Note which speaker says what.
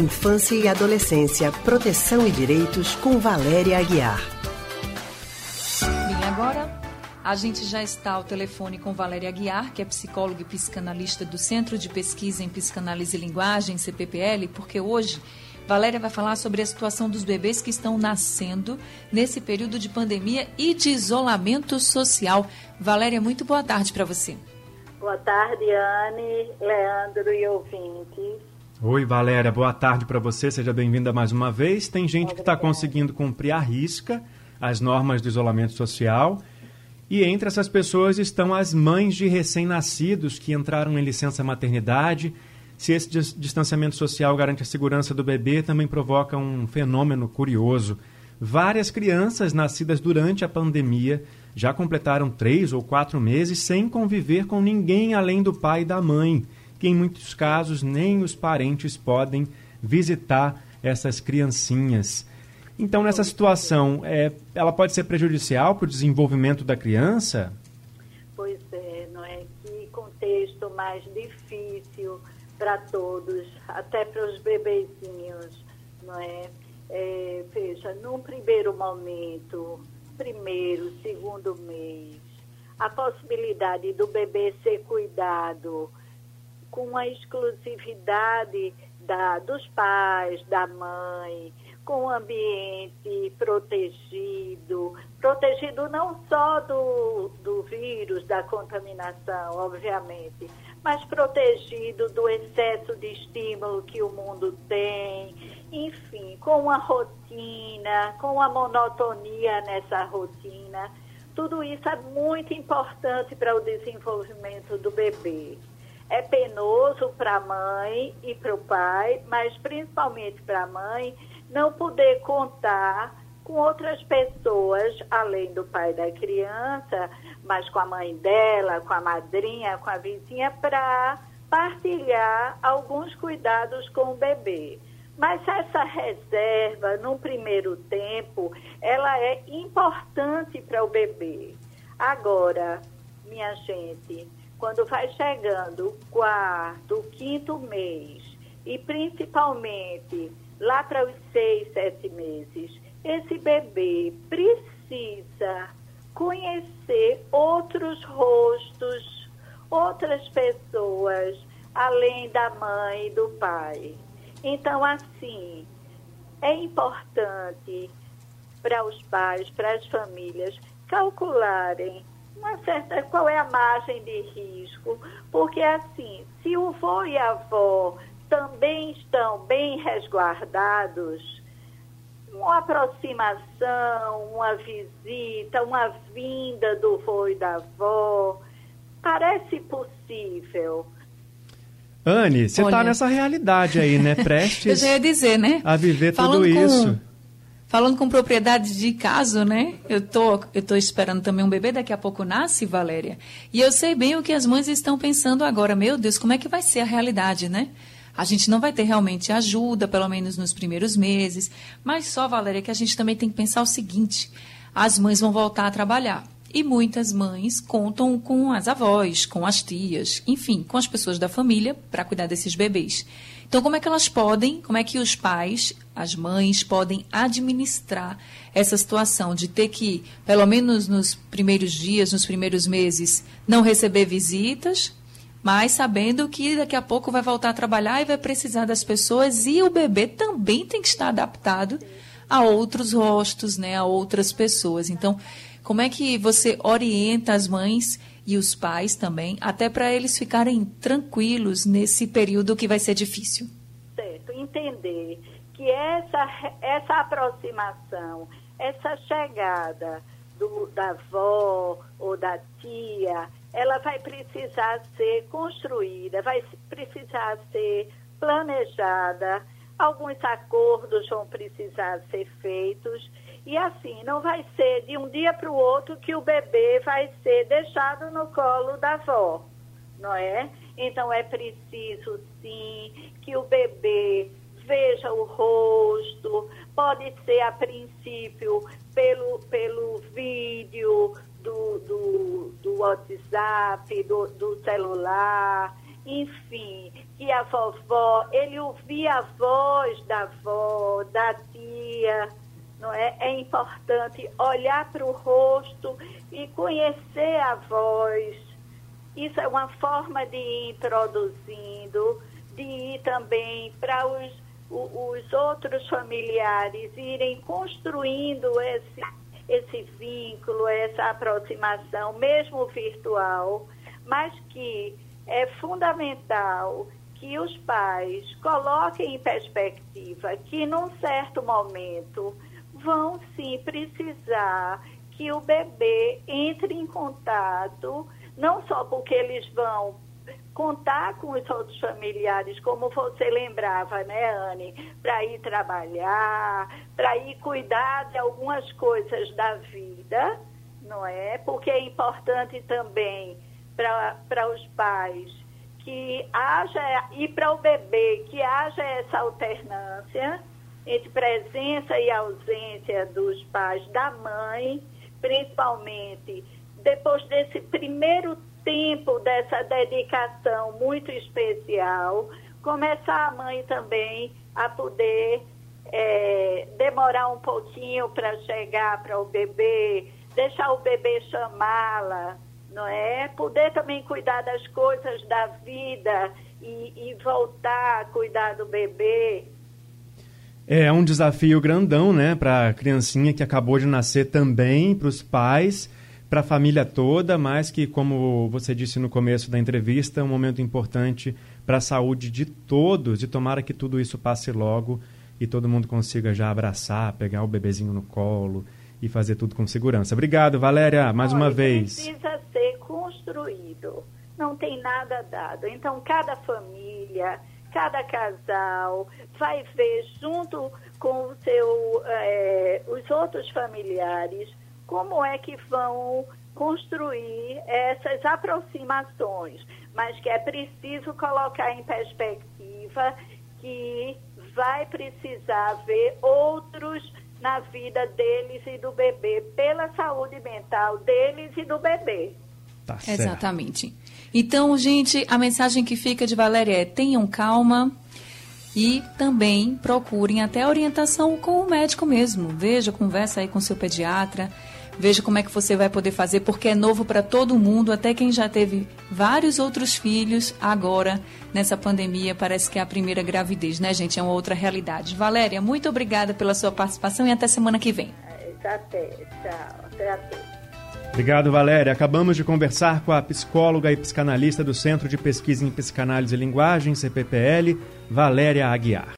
Speaker 1: Infância e Adolescência, Proteção e Direitos, com Valéria Aguiar.
Speaker 2: Bem, agora a gente já está ao telefone com Valéria Aguiar, que é psicóloga e psicanalista do Centro de Pesquisa em Psicanálise e Linguagem, CPPL, porque hoje Valéria vai falar sobre a situação dos bebês que estão nascendo nesse período de pandemia e de isolamento social. Valéria, muito boa tarde para você.
Speaker 3: Boa tarde, Anne, Leandro e ouvintes.
Speaker 4: Oi, Valéria, boa tarde para você. Seja bem-vinda mais uma vez. Tem gente que está conseguindo cumprir a risca as normas do isolamento social e entre essas pessoas estão as mães de recém-nascidos que entraram em licença maternidade. Se esse distanciamento social garante a segurança do bebê, também provoca um fenômeno curioso. Várias crianças nascidas durante a pandemia já completaram três ou quatro meses sem conviver com ninguém além do pai e da mãe, que em muitos casos nem os parentes podem visitar essas criancinhas. Então, nessa situação, é, ela pode ser prejudicial para o desenvolvimento da criança?
Speaker 3: Pois é, não é? Que contexto mais difícil para todos, até para os bebezinhos, não é? é? Veja, num primeiro momento, primeiro, segundo mês, a possibilidade do bebê ser cuidado com a exclusividade da, dos pais, da mãe, com um ambiente protegido, protegido não só do, do vírus, da contaminação, obviamente, mas protegido do excesso de estímulo que o mundo tem, enfim, com uma rotina, com uma monotonia nessa rotina. Tudo isso é muito importante para o desenvolvimento do bebê. É penoso para a mãe e para o pai, mas principalmente para a mãe, não poder contar com outras pessoas, além do pai da criança, mas com a mãe dela, com a madrinha, com a vizinha, para partilhar alguns cuidados com o bebê. Mas essa reserva, num primeiro tempo, ela é importante para o bebê. Agora, minha gente, quando vai chegando o quarto, o quinto mês, e principalmente lá para os seis, sete meses, esse bebê precisa conhecer outros rostos, outras pessoas, além da mãe e do pai. Então, assim, é importante para os pais, para as famílias, calcularem uma certa qual é a margem de risco, porque assim, se o vô e a avó também estão bem resguardados, uma aproximação, uma visita, uma vinda do vô e da avó, parece possível.
Speaker 4: Anne, você está nessa realidade aí, né? Prestes.
Speaker 2: Eu já ia dizer, né?
Speaker 4: A viver Falando tudo isso.
Speaker 2: Com Falando com propriedade de caso, né? Eu tô, eu tô esperando também um bebê, daqui a pouco nasce, Valéria. E eu sei bem o que as mães estão pensando agora. Meu Deus, como é que vai ser a realidade, né? A gente não vai ter realmente ajuda, pelo menos nos primeiros meses. Mas só, Valéria, que a gente também tem que pensar o seguinte: as mães vão voltar a trabalhar. E muitas mães contam com as avós, com as tias, enfim, com as pessoas da família para cuidar desses bebês. Então, como é que elas podem, como é que os pais, as mães, podem administrar essa situação de ter que, pelo menos nos primeiros dias, nos primeiros meses, não receber visitas, mas sabendo que daqui a pouco vai voltar a trabalhar e vai precisar das pessoas e o bebê também tem que estar adaptado a outros rostos, né, a outras pessoas. Então, como é que você orienta as mães e os pais também, até para eles ficarem tranquilos nesse período que vai ser difícil.
Speaker 3: Certo, entender que essa, essa aproximação, essa chegada do, da avó ou da tia, ela vai precisar ser construída, vai precisar ser planejada, alguns acordos vão precisar ser feitos. E assim, não vai ser de um dia para o outro que o bebê vai ser deixado no colo da avó, não é? Então é preciso sim que o bebê veja o rosto, pode ser a princípio pelo, pelo vídeo do, do, do WhatsApp, do, do celular, enfim, que a vovó, ele ouvia a voz da avó, da tia, não é? É importante olhar para o rosto e conhecer a voz. Isso é uma forma de ir introduzindo, de ir também para os, os outros familiares irem construindo esse, esse vínculo, essa aproximação, mesmo virtual, mas que é fundamental que os pais coloquem em perspectiva que num certo momento vão sim precisar que o bebê entre em contato, não só porque eles vão contar com os outros familiares, como você lembrava, né, Anne, para ir trabalhar, para ir cuidar de algumas coisas da vida, não é? Porque é importante também para os pais que haja, e para o bebê, que haja essa alternância entre presença e ausência dos pais, da mãe, principalmente depois desse primeiro tempo dessa dedicação muito especial, começar a mãe também a poder é, demorar um pouquinho para chegar para o bebê, deixar o bebê chamá-la, não é? Poder também cuidar das coisas da vida e, e voltar a cuidar do bebê.
Speaker 4: É um desafio grandão, né, para a criancinha que acabou de nascer também, para os pais, para a família toda, mas que, como você disse no começo da entrevista, é um momento importante para a saúde de todos e tomara que tudo isso passe logo e todo mundo consiga já abraçar, pegar o bebezinho no colo e fazer tudo com segurança. Obrigado, Valéria, mais
Speaker 3: Olha,
Speaker 4: uma vez.
Speaker 3: Precisa construído, não tem nada dado. Então, cada família, cada casal vai ver junto com o seu, é, os outros familiares como é que vão construir essas aproximações, mas que é preciso colocar em perspectiva que vai precisar ver outros na vida deles e do bebê, pela saúde mental deles e do bebê.
Speaker 2: Tá Exatamente. Então, gente, a mensagem que fica de Valéria é: tenham calma e também procurem até orientação com o médico mesmo. Veja, conversa aí com seu pediatra. Veja como é que você vai poder fazer, porque é novo para todo mundo, até quem já teve vários outros filhos, agora, nessa pandemia, parece que é a primeira gravidez, né, gente? É uma outra realidade. Valéria, muito obrigada pela sua participação e até semana que vem.
Speaker 3: Até, tchau. Até a
Speaker 4: Obrigado, Valéria. Acabamos de conversar com a psicóloga e psicanalista do Centro de Pesquisa em Psicanálise e Linguagem, CPPL, Valéria Aguiar.